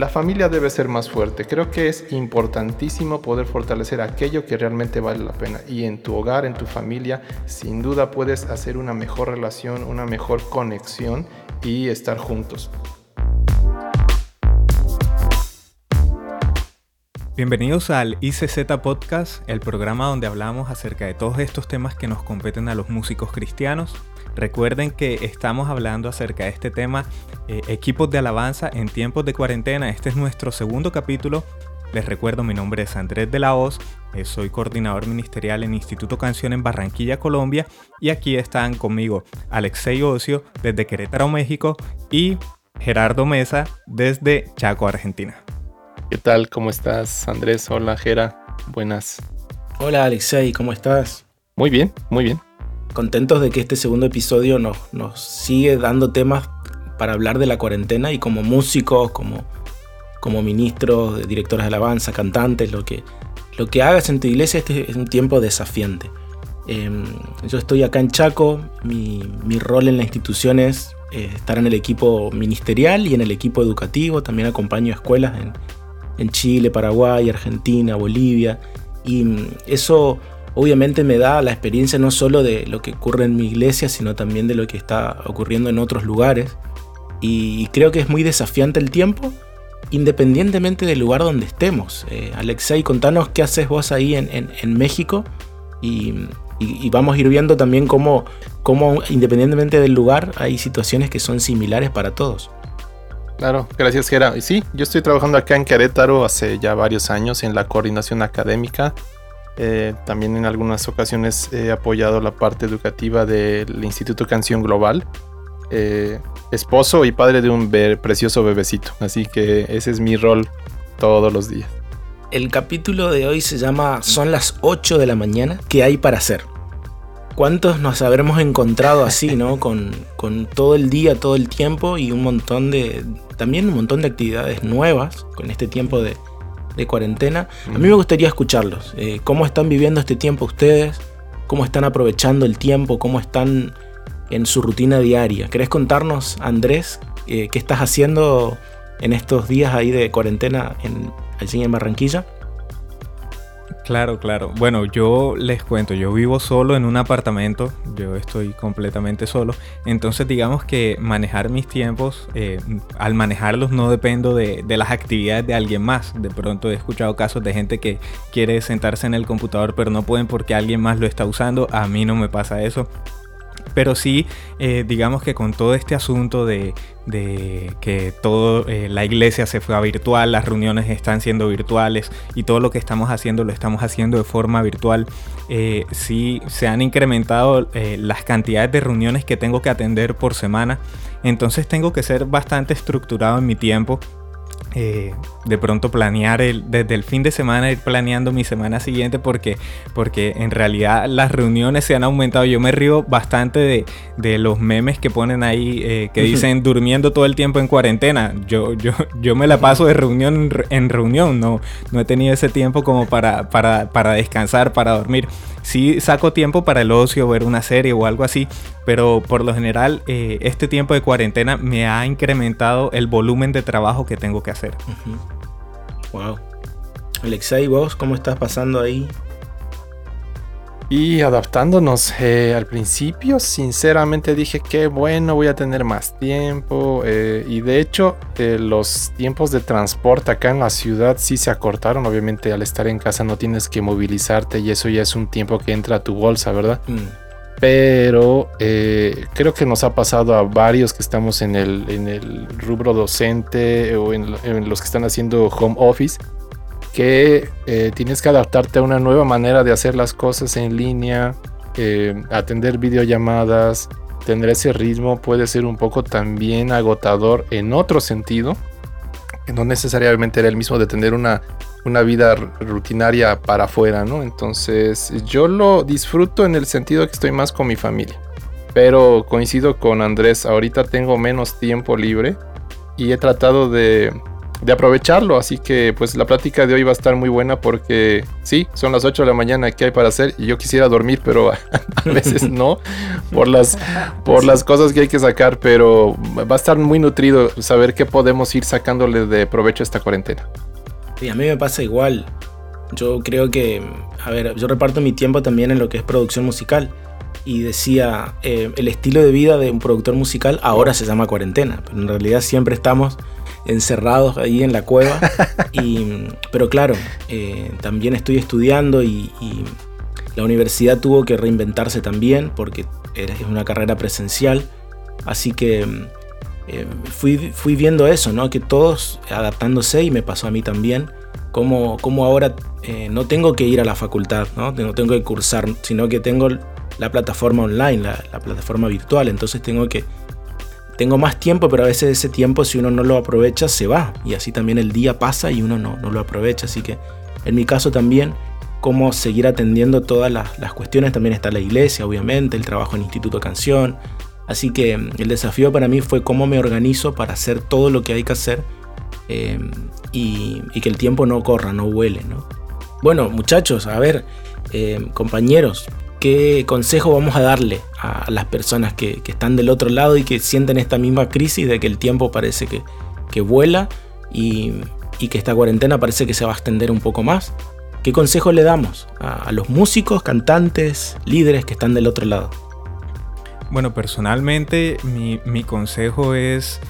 la familia debe ser más fuerte. Creo que es importantísimo poder fortalecer aquello que realmente vale la pena. Y en tu hogar, en tu familia, sin duda puedes hacer una mejor relación, una mejor conexión y estar juntos. Bienvenidos al ICZ Podcast, el programa donde hablamos acerca de todos estos temas que nos competen a los músicos cristianos. Recuerden que estamos hablando acerca de este tema, eh, equipos de alabanza en tiempos de cuarentena. Este es nuestro segundo capítulo. Les recuerdo, mi nombre es Andrés de la Hoz, eh, soy coordinador ministerial en Instituto Canción en Barranquilla, Colombia, y aquí están conmigo Alexei Ocio desde Querétaro, México, y Gerardo Mesa desde Chaco, Argentina. ¿Qué tal? ¿Cómo estás, Andrés? Hola, Jera. Buenas. Hola, Alexei, ¿cómo estás? Muy bien, muy bien. Contentos de que este segundo episodio nos, nos sigue dando temas para hablar de la cuarentena y como músicos, como, como ministros, directores de alabanza, cantantes, lo que, lo que hagas en tu iglesia, este es un tiempo desafiante. Em, yo estoy acá en Chaco, mi, mi rol en la institución es eh, estar en el equipo ministerial y en el equipo educativo, también acompaño escuelas en, en Chile, Paraguay, Argentina, Bolivia. Y mm, eso obviamente me da la experiencia no solo de lo que ocurre en mi iglesia, sino también de lo que está ocurriendo en otros lugares. Y creo que es muy desafiante el tiempo, independientemente del lugar donde estemos. Eh, Alexei, contanos qué haces vos ahí en, México y, vamos a ir viendo también cómo, cómo, independientemente del lugar, hay situaciones que son similares para todos. Claro, gracias Gera. Y sí, yo estoy trabajando acá en Querétaro hace ya varios años en la coordinación académica. Eh, también en algunas ocasiones he apoyado la parte educativa del Instituto Canción Global. Eh, esposo y padre de un precioso bebecito. Así que ese es mi rol todos los días. El capítulo de hoy se llama Son las 8 de la mañana. ¿Qué hay para hacer? ¿Cuántos nos habremos encontrado así, ¿no? Con, con, todo el día, todo el tiempo y un montón de. También un montón de actividades nuevas con este tiempo de, de cuarentena. A mí me gustaría escucharlos. Eh, ¿Cómo están viviendo este tiempo ustedes? ¿Cómo están aprovechando el tiempo? ¿Cómo están en su rutina diaria? ¿Querés contarnos, Andrés, eh, qué estás haciendo en estos días ahí de cuarentena en, allí en Barranquilla? Claro, claro. Bueno, yo les cuento, yo vivo solo en un apartamento, yo estoy completamente solo, entonces digamos que manejar mis tiempos, eh, al manejarlos no dependo de, de, las actividades de alguien más. De pronto he escuchado casos de gente que quiere sentarse en el computador pero no pueden porque alguien más lo está usando, a mí no me pasa eso. Pero sí, eh, digamos que con todo este asunto de, que toda eh, la iglesia se fue a virtual, las reuniones están siendo virtuales y todo lo que estamos haciendo lo estamos haciendo de forma virtual, eh, sí se han incrementado las cantidades de reuniones que tengo que atender por semana. Entonces tengo que ser bastante estructurado en mi tiempo eh, de pronto planear el, desde el fin de semana, ir planeando mi semana siguiente porque, porque en realidad las reuniones se han aumentado. Yo me río bastante de, de los memes que ponen ahí eh, que dicen durmiendo todo el tiempo en cuarentena. Yo, yo, yo me la paso de reunión en reunión, no, no he tenido ese tiempo como para, para, para descansar, para dormir sí saco tiempo para el ocio, ver una serie o algo así, pero por lo general eh, este tiempo de cuarentena me ha incrementado el volumen de trabajo que tengo que hacer. Wow. Alexei, vos cómo estás pasando ahí? Y adaptándonos eh, al principio, sinceramente dije que bueno, voy a tener más tiempo. Eh, y de hecho, eh, los tiempos de transporte acá en la ciudad sí se acortaron. Obviamente, al estar en casa no tienes que movilizarte y eso ya es un tiempo que entra a tu bolsa, ¿verdad? Mm. Pero creo que nos ha pasado a varios que estamos en el, en el rubro docente o en los que están haciendo home office que eh, tienes que adaptarte a una nueva manera de hacer las cosas en línea, eh, atender videollamadas, tener ese ritmo puede ser un poco también agotador en otro sentido, no necesariamente era el mismo de tener una, una vida rutinaria para afuera, ¿no? Entonces yo lo disfruto en el sentido que estoy más con mi familia. Pero coincido con Andrés, ahorita tengo menos tiempo libre y he tratado de de aprovecharlo. Así que pues la plática de hoy va a estar muy buena porque sí, son las 8 de la mañana que hay para hacer y yo quisiera dormir, pero a veces no, por las, por las cosas que hay que sacar, pero va a estar muy nutrido saber qué podemos ir sacándole de provecho a esta cuarentena. Y a mí me pasa igual. Yo creo que, a ver, yo reparto mi tiempo también en lo que es producción musical. Y decía, eh, el estilo de vida de un productor musical ahora se llama cuarentena, pero en realidad siempre estamos encerrados ahí en la cueva. Y, pero claro, eh, también estoy estudiando y, la universidad tuvo que reinventarse también porque es una carrera presencial. Así que eh, fui, fui viendo eso, ¿no? Que todos adaptándose y me pasó a mí también. Como, como ahora eh, no tengo que ir a la facultad, ¿no? No tengo que cursar, sino que tengo la plataforma online, la, la plataforma virtual. Entonces tengo que tengo más tiempo, pero a veces ese tiempo si uno no lo aprovecha se va y así también el día pasa y uno no, no lo aprovecha. Así que en mi caso también, cómo seguir atendiendo todas las, las cuestiones, también está la iglesia, obviamente, el trabajo en Instituto Canción. Así que mm, el desafío para mí fue cómo me organizo para hacer todo lo que hay que hacer eh, y, que el tiempo no corra, no huele. ¿no? Bueno, muchachos, a ver, eh, compañeros, qué consejo vamos a darle a las personas que, están del otro lado y que sienten esta misma crisis de que el tiempo parece que, vuela y, que esta cuarentena parece que se va a extender un poco más. ¿Qué consejo le damos a, los músicos, cantantes, líderes que están del otro lado? Bueno, personalmente mi, mi consejo es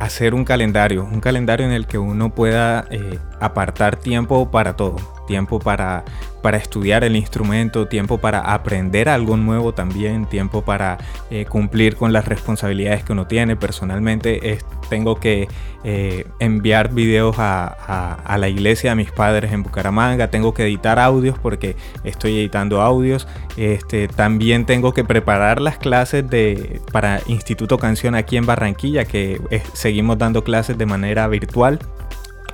hacer un calendario, un calendario en el que uno pueda eh, apartar tiempo para todo, tiempo para para estudiar el instrumento, tiempo para aprender algo nuevo también, tiempo para eh, cumplir con las responsabilidades que uno tiene. Personalmente tengo que eh, enviar videos a, la iglesia a mis padres en Bucaramanga, tengo que editar audios porque estoy editando audios, este, también tengo que preparar las clases de, para Instituto Canción aquí en Barranquilla, que seguimos dando clases de manera virtual.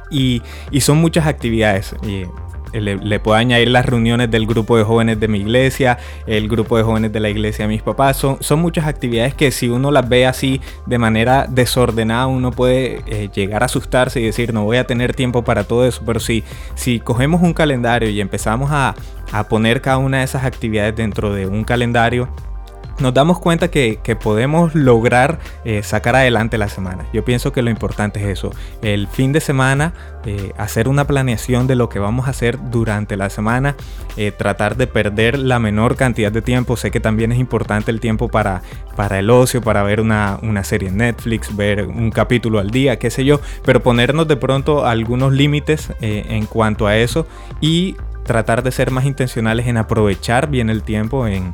Y, y, son muchas actividades. Eh, le, puedo añadir las reuniones del grupo de jóvenes de mi iglesia, el grupo de jóvenes de la iglesia de mis papás. Son, son muchas actividades que si uno las ve así de manera desordenada, uno puede eh, llegar a asustarse y decir, no voy a tener tiempo para todo eso. Pero si, si cogemos un calendario y empezamos a, a poner cada una de esas actividades dentro de un calendario, nos damos cuenta que, podemos lograr eh, sacar adelante la semana. Yo pienso que lo importante es eso. El fin de semana, eh, hacer una planeación de lo que vamos a hacer durante la semana, eh, tratar de perder la menor cantidad de tiempo. Sé que también es importante el tiempo para, para el ocio, para ver una, una serie en Netflix, ver un capítulo al día, qué sé yo, pero ponernos de pronto algunos límites en cuanto a eso y tratar de ser más intencionales en aprovechar bien el tiempo en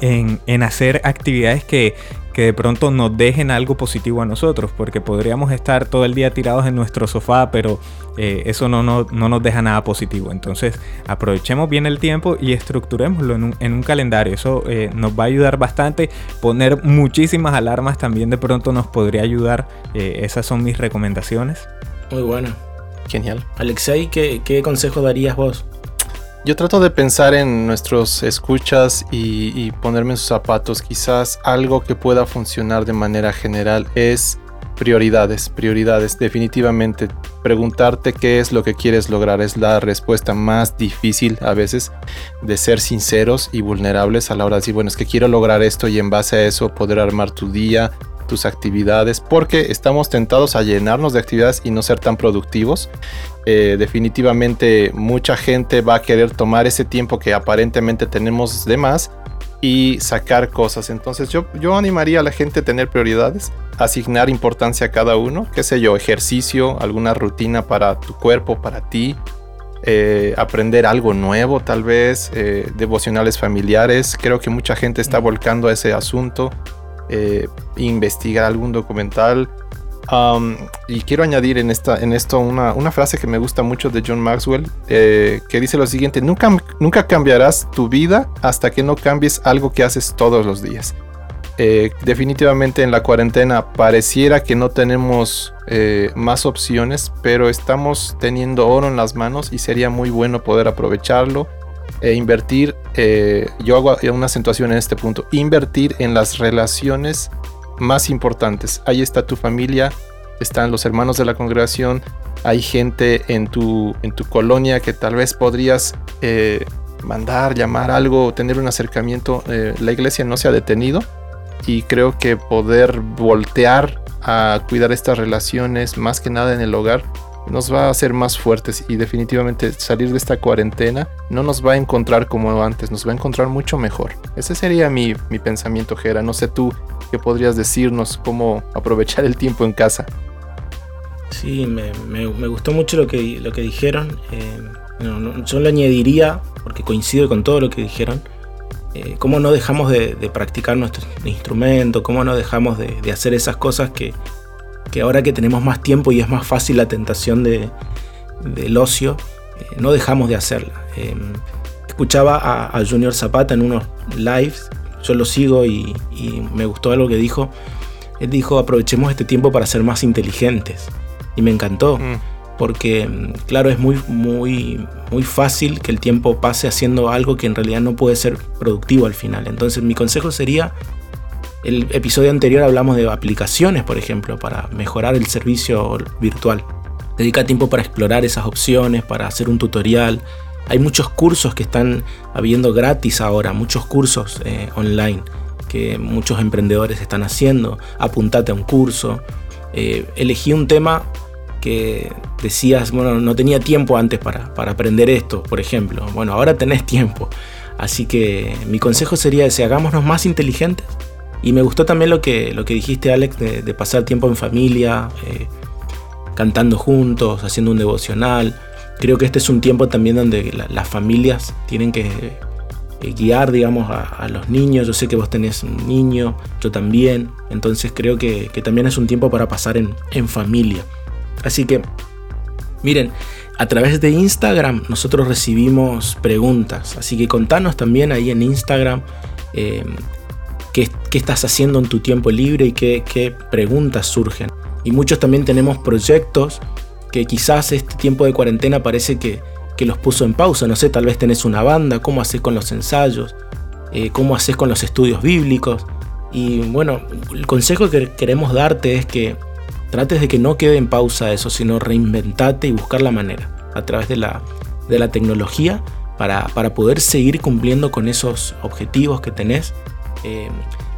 en, hacer actividades que, de pronto nos dejen algo positivo a nosotros, porque podríamos estar todo el día tirados en nuestro sofá, pero eh, eso no, no, nos deja nada positivo. Entonces aprovechemos bien el tiempo y estructurémoslo en un, calendario. Eso eh, nos va a ayudar bastante. Poner muchísimas alarmas también de pronto nos podría ayudar. Eh, esas son mis recomendaciones. Muy bueno. Genial. Alexei, ¿qué, qué consejo darías vos? Yo trato de pensar en nuestros escuchas y, ponerme en sus zapatos. Quizás algo que pueda funcionar de manera general es prioridades, prioridades. Definitivamente, preguntarte qué es lo que quieres lograr es la respuesta más difícil a veces de ser sinceros y vulnerables a la hora de decir, bueno, es que quiero lograr esto y en base a eso poder armar tu día, tus actividades, porque estamos tentados a llenarnos de actividades y no ser tan productivos. Eh, definitivamente mucha gente va a querer tomar ese tiempo que aparentemente tenemos de más y sacar cosas. Entonces yo, yo animaría a la gente a tener prioridades, asignar importancia a cada uno, qué sé yo, ejercicio, alguna rutina para tu cuerpo, para ti. Eh, aprender algo nuevo tal vez, eh, devocionales familiares, creo que mucha gente está volcando a ese asunto, eh, investigar algún documental. y quiero añadir en, esta, en esto una, una, frase que me gusta mucho de John Maxwell, eh, que dice lo siguiente, nunca, nunca cambiarás tu vida hasta que no cambies algo que haces todos los días. Eh, definitivamente en la cuarentena pareciera que no tenemos más opciones, pero estamos teniendo oro en las manos y sería muy bueno poder aprovecharlo e invertir, eh, yo hago una acentuación en este punto, invertir en las relaciones más importantes. Ahí está tu familia, están los hermanos de la congregación, hay gente en tu, en tu colonia que tal vez podrías eh, mandar, llamar algo, tener un acercamiento. Eh, la iglesia no se ha detenido y creo que poder voltear a cuidar estas relaciones, más que nada en el hogar, nos va a hacer más fuertes y definitivamente salir de esta cuarentena no nos va a encontrar como antes, nos va a encontrar mucho mejor. Ese sería mi, mi pensamiento, Gera. No sé tú qué podrías decirnos, cómo aprovechar el tiempo en casa. Sí, me, me, gustó mucho lo que, lo que dijeron. Eh, yo le añadiría, porque coincido con todo lo que dijeron, eh, cómo no dejamos de, practicar nuestro instrumento, cómo no dejamos de, de hacer esas cosas que, que ahora que tenemos más tiempo y es más fácil la tentación de, del ocio, eh, no dejamos de hacerla. Em, escuchaba a, Junior Zapata en unos lives, yo lo sigo y, me gustó algo que dijo. Él dijo, aprovechemos este tiempo para ser más inteligentes. Y me encantó, mm. porque em, claro, es muy, muy, muy fácil que el tiempo pase haciendo algo que en realidad no puede ser productivo al final. Entonces mi consejo sería el episodio anterior hablamos de aplicaciones, por ejemplo, para mejorar el servicio virtual. Dedica tiempo para explorar esas opciones, para hacer un tutorial. Hay muchos cursos que están habiendo gratis ahora, muchos cursos eh, online que muchos emprendedores están haciendo. Apuntate a un curso. Eh, elegí un tema que decías, bueno, no tenía tiempo antes para, para aprender esto, por ejemplo. Bueno, ahora tenés tiempo. Así que mi consejo sería ese, hagámonos más inteligentes y me gustó también lo que, lo que dijiste, Alex, de, pasar tiempo en familia, eh, cantando juntos, haciendo un devocional. Creo que este es un tiempo también donde las familias tienen que eh, guiar, digamos, a, los niños. Yo sé que vos tenés un niño, yo también. Entonces creo que, también es un tiempo para pasar en, familia. Así que, miren, a través de Instagram nosotros recibimos preguntas. Así que contanos también ahí en Instagram. Eh, qué, estás haciendo en tu tiempo libre y qué, preguntas surgen. Y muchos también tenemos proyectos que quizás este tiempo de cuarentena parece que, los puso en pausa. No sé, tal vez tenés una banda, cómo haces con los ensayos, eh, cómo haces con los estudios bíblicos. Y bueno, el consejo que queremos darte es que trates de que no quede en pausa eso, sino reinventate y buscar la manera a través de la, de la tecnología para, para poder seguir cumpliendo con esos objetivos que tenés eh,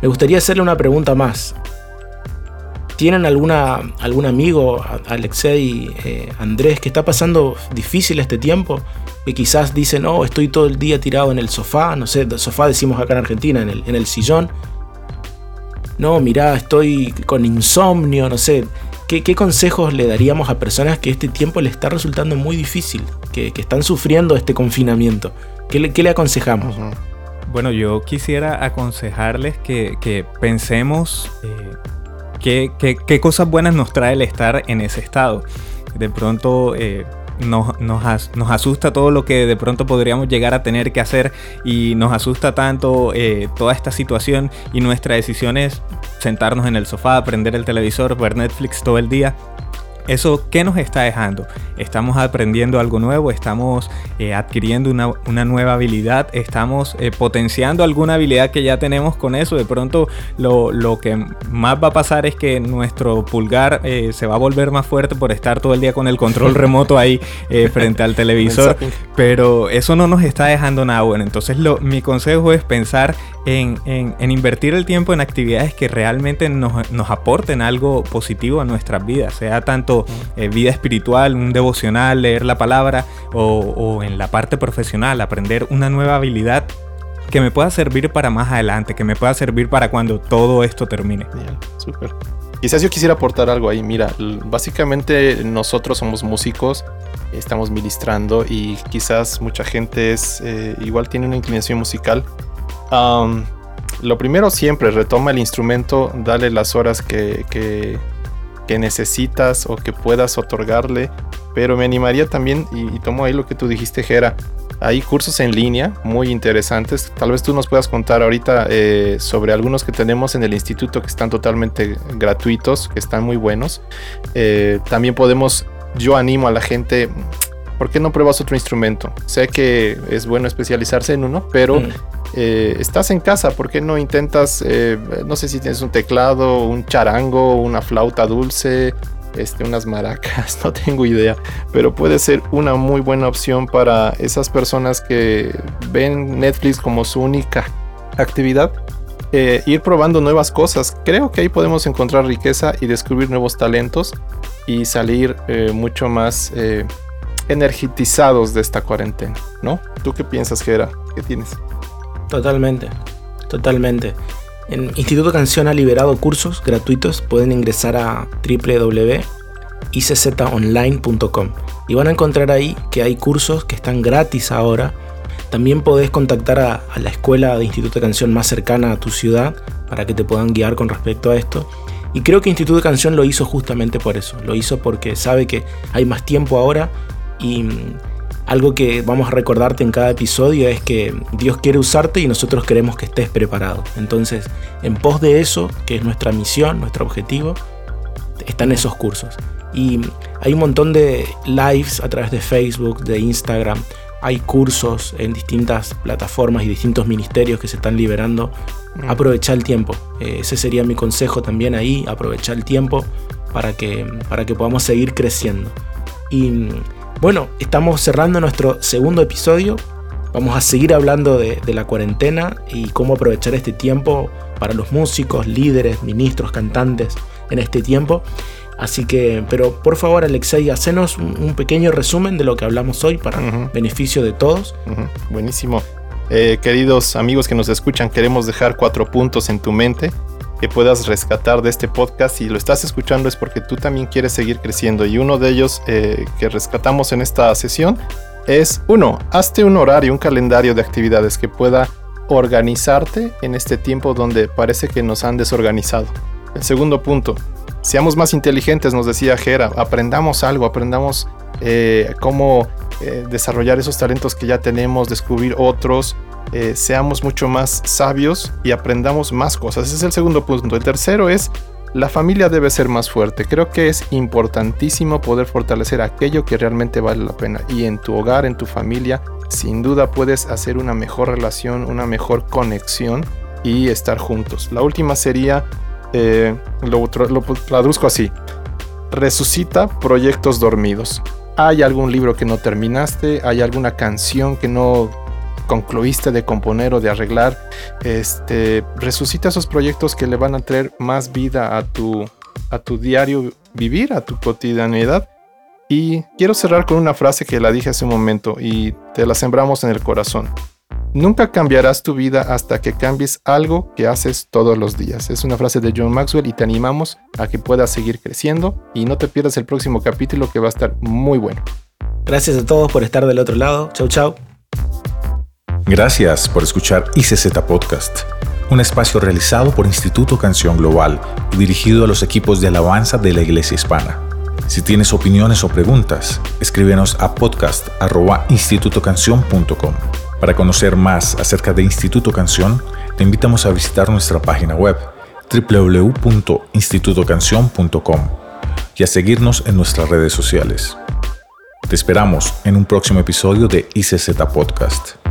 me gustaría hacerle una pregunta más. ¿Tienen alguna, algún amigo, Alexei, eh, Andrés, que está pasando difícil este tiempo? Que quizás dicen, no, oh, estoy todo el día tirado en el sofá, no sé, sofá decimos acá en Argentina, en el, en el sillón. No, mirá, estoy con insomnio, no sé. ¿Qué, consejos le daríamos a personas que este tiempo le está resultando muy difícil, que, están sufriendo este confinamiento? ¿Qué le, qué le aconsejamos? Bueno, yo quisiera aconsejarles que, pensemos eh, qué, cosas buenas nos trae el estar en ese estado. De pronto eh, nos, nos, asusta todo lo que de pronto podríamos llegar a tener que hacer y nos asusta tanto eh, toda esta situación y nuestra decisión es sentarnos en el sofá, prender el televisor, ver Netflix todo el día ¿Eso qué nos está dejando? Estamos aprendiendo algo nuevo, estamos eh, adquiriendo una, nueva habilidad, estamos eh, potenciando alguna habilidad que ya tenemos con eso. De pronto lo, que más va a pasar es que nuestro pulgar eh, se va a volver más fuerte por estar todo el día con el control remoto ahí frente al televisor. Pero eso no nos está dejando nada bueno. Entonces lo, mi consejo es pensar en, invertir el tiempo en actividades que realmente nos, nos aporten algo positivo a nuestras vidas, sea tanto eh, vida espiritual, un devocional, leer la palabra o, en la parte profesional, aprender una nueva habilidad que me pueda servir para más adelante, que me pueda servir para cuando todo esto termine. súper. Quizás yo quisiera aportar algo ahí. Mira, básicamente nosotros somos músicos, estamos ministrando y quizás mucha gente es eh, igual tiene una inclinación musical. lo primero siempre, retoma el instrumento, dale las horas que, que necesitas o que puedas otorgarle. Pero me animaría también, y, tomo ahí lo que tú dijiste, Jera. Hay cursos en línea muy interesantes. Tal vez tú nos puedas contar ahorita eh, sobre algunos que tenemos en el instituto que están totalmente gratuitos, que están muy buenos. Eh, también podemos, yo animo a la gente, ¿por qué no pruebas otro instrumento? Sé que es bueno especializarse en uno, pero mm. Eh, estás en casa, ¿por qué no intentas, eh, no sé si tienes un teclado, un charango, una flauta dulce, este, unas maracas, no tengo idea, pero puede ser una muy buena opción para esas personas que ven Netflix como su única actividad. Eh, ir probando nuevas cosas. Creo que ahí podemos encontrar riqueza y descubrir nuevos talentos y salir mucho más eh, energizados de esta cuarentena, ¿no? ¿Tú qué piensas, Gera? ¿Qué tienes? Totalmente, totalmente. En Instituto Canción ha liberado cursos gratuitos. Pueden ingresar a www.iczonline.com y van a encontrar ahí que hay cursos que están gratis ahora. También podés contactar a, a la escuela de Instituto de Canción más cercana a tu ciudad para que te puedan guiar con respecto a esto. Y creo que Instituto de Canción lo hizo justamente por eso. Lo hizo porque sabe que hay más tiempo ahora y algo que vamos a recordarte en cada episodio es que Dios quiere usarte y nosotros queremos que estés preparado. Entonces, en pos de eso, que es nuestra misión, nuestro objetivo, están esos cursos. Y hay un montón de lives a través de Facebook, de Instagram. Hay cursos en distintas plataformas y distintos ministerios que se están liberando. Mm. Aprovecha el tiempo. Eh, ese sería mi consejo también ahí. Aprovechar el tiempo para que, para que podamos seguir creciendo. Y bueno, estamos cerrando nuestro segundo episodio. Vamos a seguir hablando de, la cuarentena y cómo aprovechar este tiempo para los músicos, líderes, ministros, cantantes en este tiempo. Así que, pero por favor, Alexei, hacenos un, pequeño resumen de lo que hablamos hoy para beneficio de todos. Buenísimo. Eh, queridos amigos que nos escuchan, queremos dejar cuatro puntos en tu mente que puedas rescatar de este podcast. Si lo estás escuchando es porque tú también quieres seguir creciendo. Y uno de ellos eh, que rescatamos en esta sesión es, uno, hazte un horario, un calendario de actividades que pueda organizarte en este tiempo donde parece que nos han desorganizado. El segundo punto, seamos más inteligentes, nos decía Jera, aprendamos algo, aprendamos eh, cómo eh, desarrollar esos talentos que ya tenemos, descubrir otros, eh, seamos mucho más sabios y aprendamos más cosas. Ese es el segundo punto. El tercero es, la familia debe ser más fuerte. Creo que es importantísimo poder fortalecer aquello que realmente vale la pena. Y en tu hogar, en tu familia, sin duda puedes hacer una mejor relación, una mejor conexión y estar juntos. La última sería, eh, lo, lo traduzco así, resucita proyectos dormidos. ¿Hay algún libro que no terminaste? ¿Hay alguna canción que no concluiste de componer o de arreglar, este, resucita esos proyectos que le van a traer más vida a tu, a tu diario vivir, a tu cotidianidad. Y quiero cerrar con una frase que la dije hace un momento y te la sembramos en el corazón. Nunca cambiarás tu vida hasta que cambies algo que haces todos los días. Es una frase de John Maxwell y te animamos a que puedas seguir creciendo y no te pierdas el próximo capítulo que va a estar muy bueno. Gracias a todos por estar del otro lado. Chau, chau. Gracias por escuchar ICZ Podcast, un espacio realizado por Instituto Canción Global y dirigido a los equipos de alabanza de la Iglesia Hispana. Si tienes opiniones o preguntas, escríbenos a podcast.institutocanción.com. Para conocer más acerca de Instituto Canción, te invitamos a visitar nuestra página web www.institutocanción.com y a seguirnos en nuestras redes sociales. Te esperamos en un próximo episodio de ICZ Podcast.